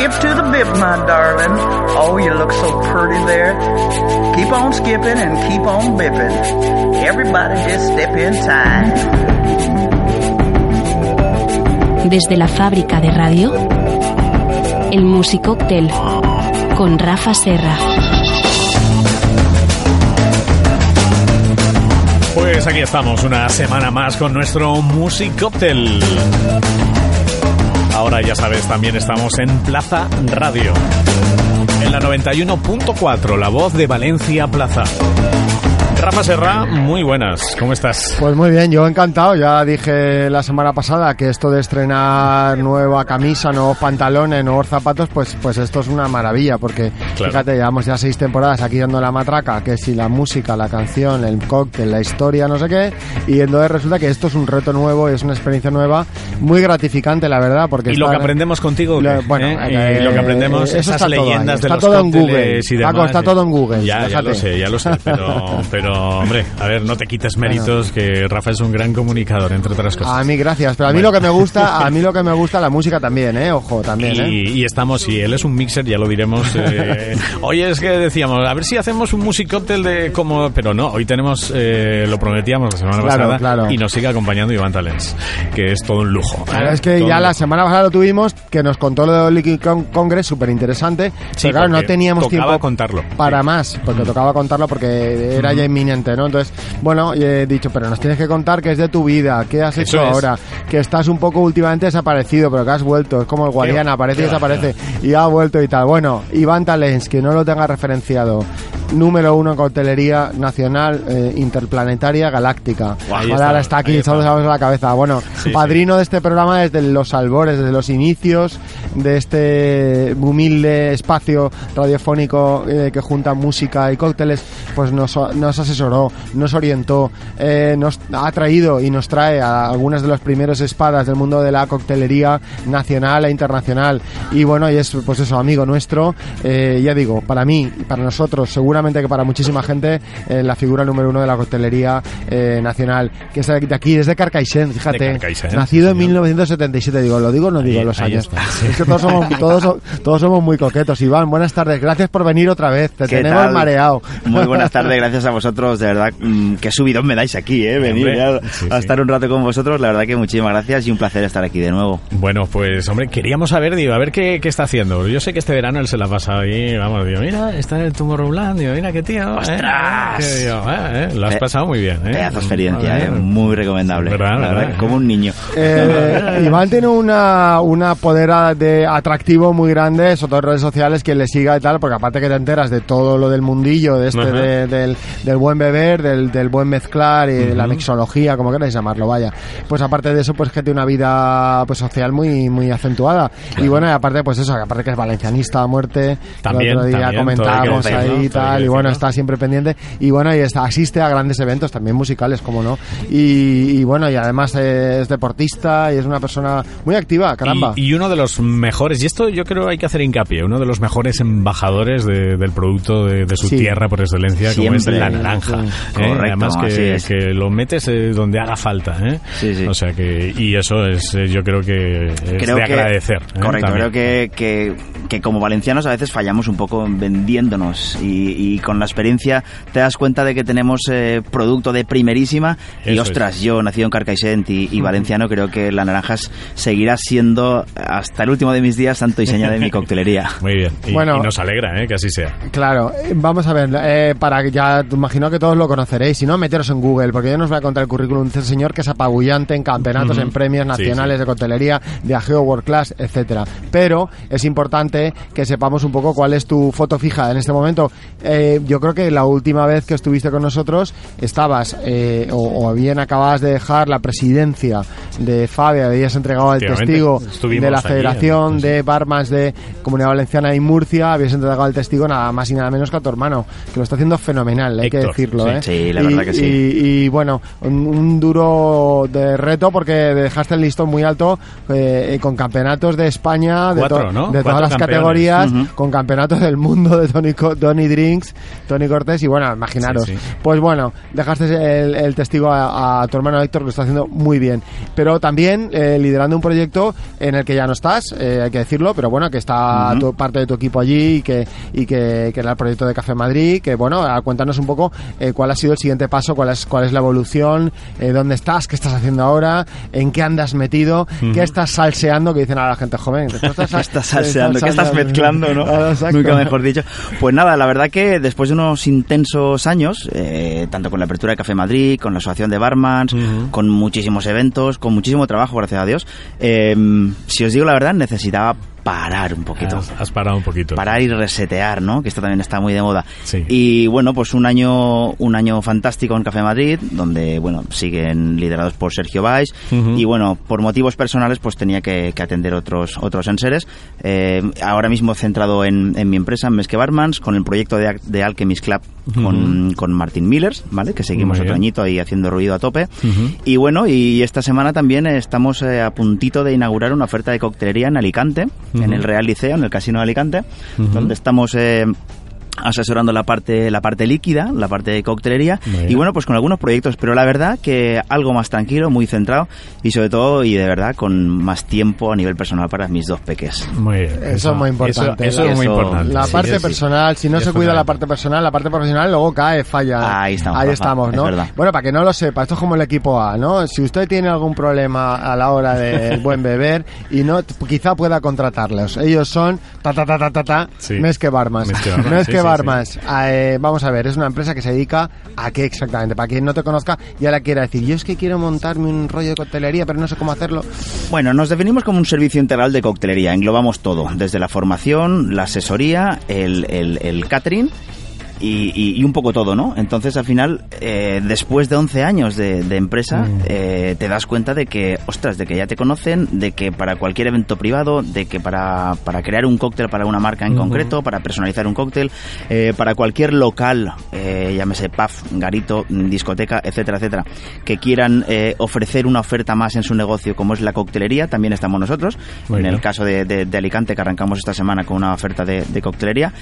Skip to the bip, my darling. Oh, you look so pretty there. Keep on skipping and keep on bipping. Everybody just step in time. Desde la fábrica de radio, el Musicóctel con Rafa Serra. Pues aquí estamos, una semana más con nuestro Musicóctel. Ahora ya sabes, también estamos en Plaza Radio. En la 91.4, la voz de Valencia Plaza. Rafa Serra, muy buenas, ¿cómo estás? Pues muy bien, yo encantado. Ya dije la semana pasada que esto de estrenar nueva camisa, nuevos pantalones, nuevos zapatos, pues, pues esto es una maravilla, porque Claro. fíjate, llevamos ya seis temporadas aquí dando la matraca, que si la música, la canción, el cóctel, la historia, no sé qué, y entonces resulta que esto es un reto nuevo, es una experiencia nueva, muy gratificante, la verdad, porque Y lo que aprendemos contigo, Lo- bueno, ¿Eh? eh, y lo que aprendemos, eso esas está todo ahí, leyendas de está los todo en Google. y demás. Paco, está todo en Google, Ya, ya lo sé, ya lo sé, pero, pero hombre, a ver, no te quites méritos, que Rafa es un gran comunicador, entre otras cosas. A mí gracias, pero a mí Bueno. lo que me gusta, a mí lo que me gusta la música también, eh, ojo, también, eh. Y, estamos, y él es un mixer, ya lo diremos. eh, hoy es que decíamos, a ver si hacemos un musicóctel de como. Pero no, hoy tenemos, eh, lo prometíamos la semana Claro, pasada. claro. Y nos sigue acompañando Iván Talens, que es todo un lujo. Claro, ¿eh? es que Todo ya la semana pasada lo tuvimos, que nos contó lo del Liquid Con- Congress, súper interesante. Sí, pero claro, no teníamos tocaba tiempo contarlo. para más, porque tocaba contarlo porque era ya inminente, ¿no? Entonces, bueno, y he dicho, pero nos tienes que contar qué es de tu vida, qué has Eso hecho es. ahora, que estás un poco últimamente desaparecido, pero que has vuelto, es como el Guadiana, aparece y desaparece, y ha vuelto y tal. Bueno, Iván Talens, que no lo tenga referenciado, número uno en coctelería nacional, eh, interplanetaria, galáctica. Ahí Vale, está, ahora está aquí, está. todos a la cabeza. Bueno, Sí, padrino de este programa desde los albores, desde los inicios de este humilde espacio radiofónico eh, que junta música y cócteles, pues nos, nos asesoró, nos orientó, eh, nos ha traído y nos trae a algunas de las primeras espadas del mundo de la coctelería nacional e internacional. Y bueno, y es pues eso, amigo nuestro, eh, ya digo, para mí para nosotros, seguramente que para muchísima gente, eh, la figura número uno de la coctelería eh, nacional, que es de aquí, es de Carcaixent, fíjate, De Carcaixent, nacido en señor. 1977, digo, lo digo o no digo Ahí- los ahí años. está, sí. Es que todos somos, todos, todos somos muy coquetos. Iván, buenas tardes, gracias por venir otra vez, te ¿Qué tenemos tal? mareado. Muy buenas tardes, gracias a vosotros, de verdad, mm, qué subidón me dais aquí, ¿eh? Venir ya sí, a sí. estar un rato con vosotros, la verdad que muchísimas gracias y un placer estar aquí de nuevo. Bueno, pues hombre, queríamos saber, digo, a ver qué, qué está haciendo. Yo sé que este verano él se la pasa ahí, vamos, digo, mira, está en el Tomorrowland, digo, mira qué tío. ¿eh? ¡Ostras! Que digo, eh, eh, lo has pasado muy bien, ¿eh? Pedazo de experiencia. ¿eh? Muy recomendable. Verdad, la verdad, verdad, como ¿eh? un niño. Eh, Iván tiene una, una poder a- de atractivo muy grande, sobre todo en redes sociales, que le siga y tal, porque aparte que te enteras de todo lo del mundillo, de este, de- del, del buen beber, del, del buen mezclar y de la mixología, como queráis llamarlo, vaya. Pues aparte de eso, pues que tiene una vida pues social muy, muy acentuada. Y bueno, y aparte, pues eso, aparte que es valencianista a muerte, También, el otro día también, comentábamos ahí y tal, y bueno, está siempre pendiente. Y bueno, y está, asiste a grandes eventos también musicales, como no. Y, y bueno, y además es deportista y es una persona muy activa, caramba. Y, y uno de los mejores, y esto yo creo hay que hacer hincapié, uno de los mejores embajadores de- del producto de, de su Sí. tierra por excelencia, como es Siempre. la naranja. Sí. ¿eh? Correcto, Además que, es. que lo metes eh, donde haga falta. ¿eh? Sí, sí. O sea que, y eso es, eh, yo creo que es creo de que, agradecer. ¿eh? Correcto, También. creo que, que, que como valencianos a veces fallamos un poco en vendiéndonos y, y con la experiencia te das cuenta de que tenemos eh, producto de primerísima y Eso ostras, yo nacido en Carcaixent y, y valenciano creo que la naranjas seguirá siendo hasta el último de mis días santo y seña de mi coctelería. Muy bien. Y, Bueno. y nos alegra ¿eh? que así sea. Claro, vamos a ver, eh, para que ya te imagino que todos lo conoceréis, si no, meteros en Google, porque yo no os voy a contar el currículum de este señor que es apabullante en campeonatos, en premios Sí, nacionales sí. de coctelería, de Ageo World Class, etcétera. Pero es importante que sepamos un poco cuál es tu foto fija en este momento. Eh, eh, yo creo que la última vez que estuviste con nosotros estabas eh, o, o bien acababas de dejar la presidencia de Fabia, habías entregado el testigo de la Federación de Barmas de Comunidad Valenciana y Murcia, habías entregado el testigo nada más y nada menos que a tu hermano, que lo está haciendo fenomenal, hay que decirlo. sí. ¿eh? Sí, la Y- verdad que sí. Y, y, bueno, un, un duro de reto porque dejaste el listón muy alto eh, con campeonatos de España, de, Cuatro, to- ¿no? de Cuatro todas las campeones. categorías, con campeonatos del mundo de Tony, Co- Tony Tony Cortés y bueno, imaginaros. Sí, sí. Pues bueno, dejaste el, el testigo a, a tu hermano Héctor que lo está haciendo muy bien. Pero también eh, liderando un proyecto en el que ya no estás, eh, hay que decirlo, pero bueno, que está tu- parte de tu equipo allí y que, y que, que era el proyecto de Café Madrid, que bueno, a- cuéntanos un poco eh, cuál ha sido el siguiente paso, cuál es, cuál es la evolución, dónde estás, qué estás haciendo ahora, en qué andas metido, qué estás salseando, que dicen a la gente joven. ¿Qué estás, ¿Qué estás salseando? ¿Qué estás mezclando, no? Ah. Nunca mejor dicho. Pues nada, la verdad que después de unos intensos años, eh, tanto con la apertura de Café Madrid, con la Asociación de Barmans, con muchísimos eventos, con muchísimo trabajo, gracias a Dios, eh, si os digo la verdad, necesitaba parar un poquito. Has, has parado un poquito. Parar y resetear, ¿no? Que esto también está muy de moda. Sí. Y bueno, pues un año, un año fantástico en Café Madrid, donde, bueno, siguen liderados por Sergio Valls. Y bueno, por motivos personales, pues tenía que, que atender otros, otros enseres. Eh, ahora mismo centrado en, en mi empresa, en Mesque Barmans, con el proyecto de, de Alchemist Club con, con Martin Millers, ¿vale? Que seguimos otro añito ahí haciendo ruido a tope. Y bueno, y esta semana también estamos eh, a puntito de inaugurar una oferta de coctelería en Alicante, en el Real Liceo, en el Casino de Alicante, donde estamos eh, asesorando la parte la parte líquida, la parte de coctelería y bueno, pues con algunos proyectos, pero la verdad que algo más tranquilo, muy centrado y sobre todo y de verdad con más tiempo a nivel personal para mis dos peques. Muy bien. Eso es muy importante. Eso, eso es muy Eso- importante. La Sí, parte sí, sí. personal, si no Es se cuida la parte personal, la parte profesional luego cae, falla. Ahí estamos, Ahí estamos, es ¿no? verdad. Bueno, para que no lo sepa, esto es como el equipo A, ¿no? Si usted tiene algún problema a la hora del buen beber y no, quizá pueda contratarlos. Ellos son ta ta ta ta ta ta, Sí. Mesque Barmas. Mesque Barmas, Eh, vamos a ver, es una empresa que se dedica a qué exactamente. Para quien no te conozca, ya la quiera decir, yo es que quiero montarme un rollo de coctelería, pero no sé cómo hacerlo. Bueno, nos definimos como un servicio integral de coctelería. Englobamos todo, desde la formación, la asesoría, el, el- el catering y, y- y un poco todo, ¿no? Entonces, al final, eh, después de 11 años de, de empresa, eh, te das cuenta de que, ostras, de que ya te conocen, de que para cualquier evento privado, de que para, para crear un cóctel para una marca en concreto, para personalizar un cóctel, eh, para cualquier local, eh, llámese pub, garito, mm, discoteca, etcétera, etcétera, que quieran eh, ofrecer una oferta más en su negocio, como es la coctelería, también estamos nosotros. En el caso de, de- de Alicante, que arrancamos esta semana con una oferta de, de coctelería.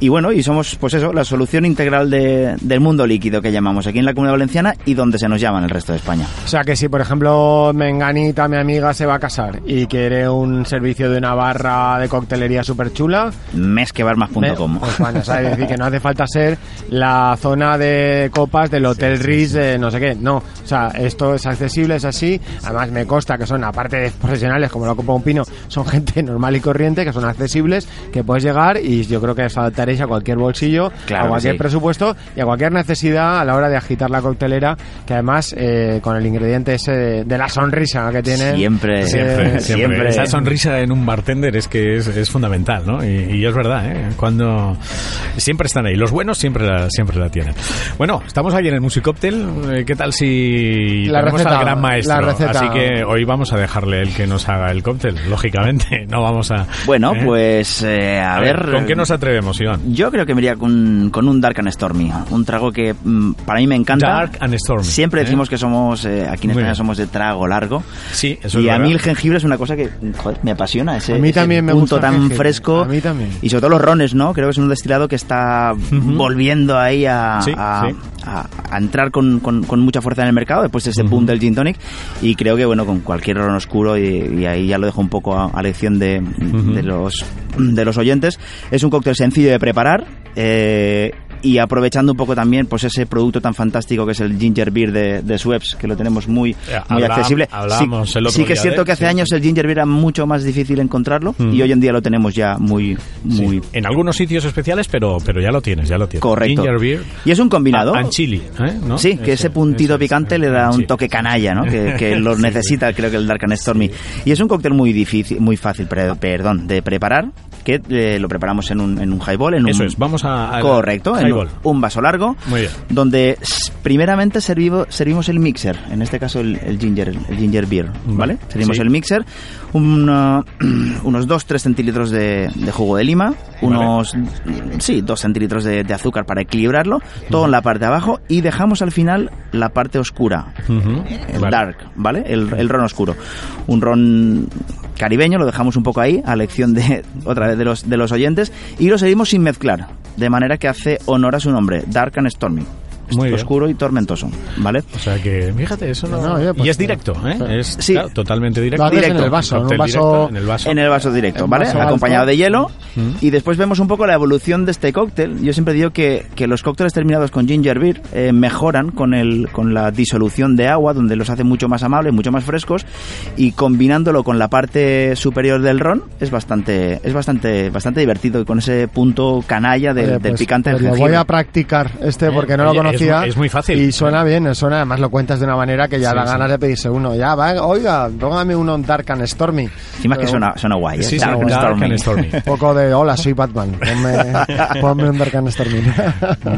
Y bueno, y somos, pues eso, la solución integral de- del mundo líquido que llamamos aquí en la Comunidad Valenciana y donde se nos llama en el resto de España. O sea que si, por ejemplo, Menganita, mi amiga, se va a casar y quiere un servicio de una barra de coctelería súper chula, Mesquebarmas.com. pues bueno, es decir, que no hace falta ser la zona de copas del Hotel Ritz de no sé qué. No, o sea, esto es accesible, es así. Además, me consta que son, aparte de profesionales como la Copa Un Pino, son gente normal y corriente, que son accesibles, que puedes llegar y yo creo que os adaptaréis a cualquier bolsillo, Claro cualquier sí. presupuesto y a cualquier necesidad a la hora de agitar la coctelera, que además eh, con el ingrediente ese de la sonrisa que. Siempre, Siempre, Eh, siempre. siempre. Esa sonrisa en un bartender es que es, es fundamental, ¿no? Y, y es verdad, ¿eh? Cuando siempre están ahí. Los buenos siempre la, siempre la tienen. Bueno, estamos aquí en el Musicóctel. Eh, ¿Qué tal si La tenemos receta, al gran maestro? la receta. Así que hoy vamos a dejarle el que nos haga el cóctel, lógicamente. No vamos a... Bueno, ¿eh? pues eh, a, ver, ¿Con qué nos atrevemos, Iván? Yo creo que me iría con, con un Dark and Stormy, un trago que mm, para mí me encanta. Dark and Stormy. Siempre ¿eh? decimos que somos, eh, aquí en Muy España bien. somos de trago largo. Sí, eso y es a mí el jengibre es una cosa que joder, me apasiona. Ese, A mí ese también me punto gusta tan jengibre. fresco. A mí también. Y sobre todo los rones, ¿no? Creo que es un destilado que está volviendo ahí a, Sí, a, sí. a- a entrar con, con- con mucha fuerza en el mercado después de ese boom del gin tonic. Y creo que, bueno, con cualquier ron oscuro, y, y ahí ya lo dejo un poco a, lección de, de los, de los oyentes, es un cóctel sencillo de preparar. Eh, y aprovechando un poco también pues ese producto tan fantástico que es el ginger beer de, de Schweppes que lo tenemos muy, muy habla- accesible sí, el otro sí que es cierto de- que hace sí. años el ginger beer era mucho más difícil encontrarlo Mm. y hoy en día lo tenemos ya muy Sí. muy En algunos sitios especiales, pero, pero ya lo tienes, ya lo tienes. correcto Ginger beer. y es un combinado And chili, ¿eh? ¿no? Sí, que ese puntito ese picante le da un toque canalla, ¿no? Que, que lo necesita, creo que el Dark and Stormy. Y es un cóctel muy difícil, muy fácil, pre- perdón, de preparar, que eh, lo preparamos en un, en un highball, en un... Eso es, vamos a... a- Correcto, en un vaso largo, Muy bien. donde primeramente servivo- servimos el mixer, en este caso el, el ginger, el ginger beer, ¿vale? Servimos sí. el mixer, un, unos 2-3 centilitros de, de jugo de lima, unos, sí, 2 centilitros de, de azúcar para equilibrarlo, todo en la parte de abajo y dejamos al final la parte oscura, el Vale. dark, ¿vale? El, el ron oscuro. Un ron caribeño, lo dejamos un poco ahí, a lección de otra vez de los, de los oyentes, y lo seguimos sin mezclar, de manera que hace honor a su nombre, Dark and Stormy. Muy bien. Oscuro y tormentoso, ¿vale? O sea que, fíjate, eso no... No, oye, pues, y es eh, directo, ¿eh? Es Sí. claro, totalmente directo. Haces en Directo. el vaso, en un Cóctel vaso... directo en el vaso. En el vaso directo, ¿vale? vaso Acompañado alto. de hielo. Mm. Y después vemos un poco la evolución de este cóctel. Yo siempre digo que, que los cócteles terminados con ginger beer eh, mejoran con, el, con la disolución de agua, donde los hace mucho más amables, mucho más frescos. Y combinándolo con la parte superior del ron, es bastante, es bastante, bastante divertido. Y con ese punto canalla del, Oye, del pues- picante pues del lo voy a practicar este porque no lo conocía. Mu- es muy fácil. Y suena bien, suena, además lo cuentas de una manera que ya Sí, da sí. ganas de pedirse uno. Ya, va, oiga, póngame uno Dark and Stormy. Encima es que suena, suena guay, ¿eh? Sí, Dark and Dark Stormy. and Stormy. Un poco de hola, soy Batman. Ponme, ponme un Dark and Stormy.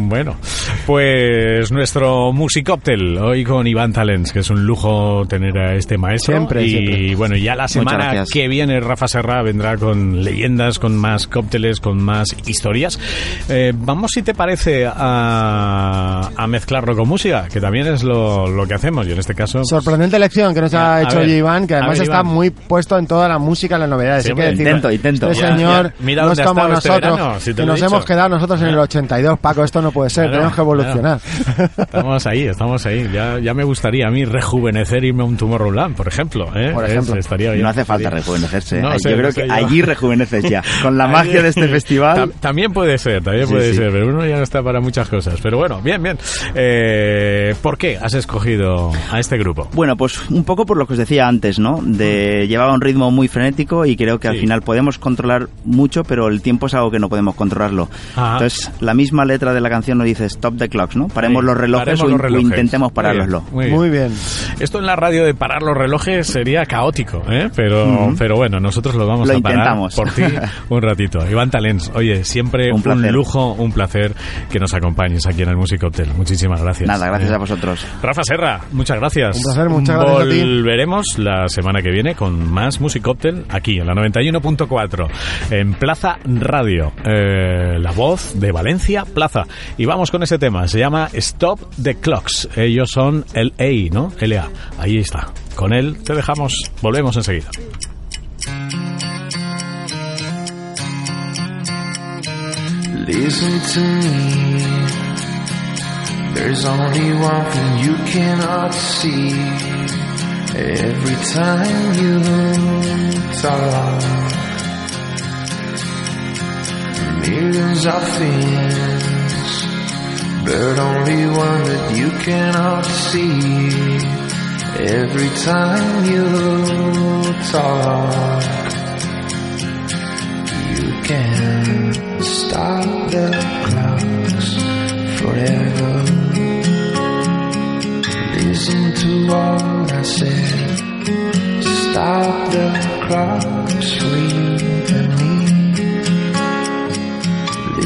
Bueno, pues nuestro musicóctel hoy con Iván Talens, que es un lujo tener a este maestro. Siempre, y siempre. bueno, ya la semana que viene Rafa Serra vendrá con leyendas, con más cócteles, con más historias. Eh, vamos, si te parece, a, a mezclarlo con música, que también es lo, lo que hacemos. Y en este caso, pues, Sorprendente lección que nos A ha hecho ver, Iván, que además ver, está Iván. muy puesto en toda la música, en las novedades. Sí, que intento, intento. Este Ya, señor ya. Mira no es como este nosotros, verano, si te que nos dicho. hemos quedado nosotros en el 82. Paco, esto no puede ser, Claro, tenemos que evolucionar. Estamos ahí, estamos ahí. Ya, ya me gustaría a mí rejuvenecer irme a un Tomorrowland, por ejemplo. ¿eh? Por Es- ejemplo. estaría bien. No hace falta rejuvenecerse. No Yo sé, creo no sé que yo. allí rejuveneces ya. Con la magia de este festival. Tam- también puede ser, también Sí, puede sí. ser, pero uno ya no está para muchas cosas. Pero bueno, bien, bien. Eh, ¿Por qué has escogido a este grupo? Bueno, pues un poco por lo que os decía antes, ¿no? De llevaba un ritmo muy frenético y creo que al Sí. final podemos controlar mucho, pero el tiempo es algo que no podemos controlarlo. Ajá. Entonces, la misma letra de la canción nos dice stop the clocks, ¿no? Paremos Ahí, los relojes, paremos o, los in- relojes. intentemos bien, muy bien. Muy bien. Esto en la radio de parar los relojes sería caótico, ¿eh? pero, pero bueno, nosotros lo vamos Lo a parar intentamos. por ti un ratito. Iván Talens, oye, siempre Un un, lujo, un placer que nos acompañes aquí en el Music Hotel. Muchísimas gracias. Nada, gracias Eh, a vosotros. Rafa Serra, muchas gracias. Un placer, muchas gracias a ti. Volveremos la semana que viene con más Music Hotel aquí en la 91.4 en Plaza Radio, eh, la voz de Valencia Plaza. Y vamos con ese tema, se llama Stop the Clocks. Ellos son el A, ¿no? LA. Ahí está. Con él te dejamos, volvemos enseguida. Listen to me. There's only one thing you cannot see. Every time you talk, millions of things, but only one that you cannot see. Every time you talk, you can stop the clocks forever. Listen to what I said. Stop the clocks for you and me.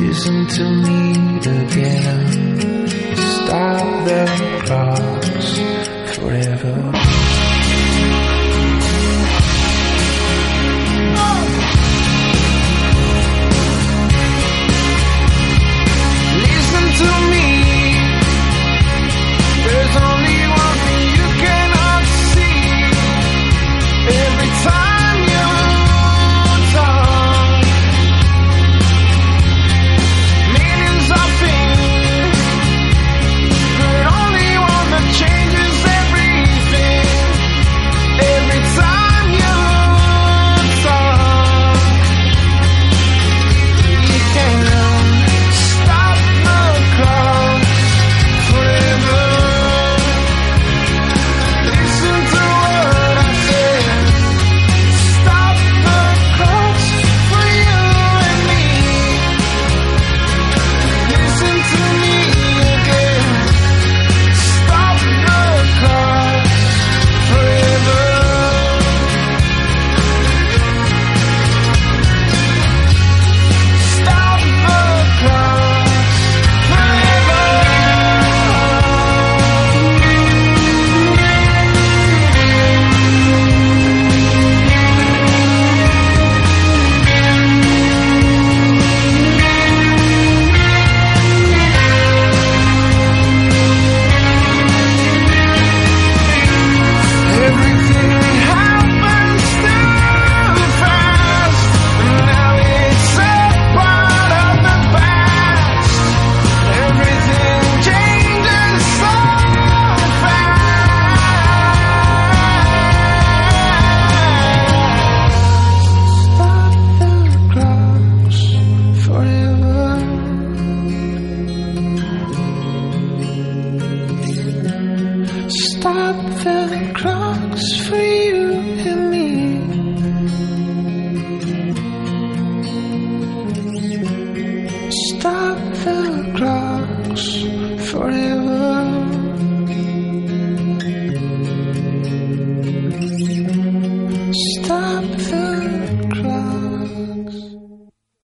Listen to me again. Stop the clocks forever.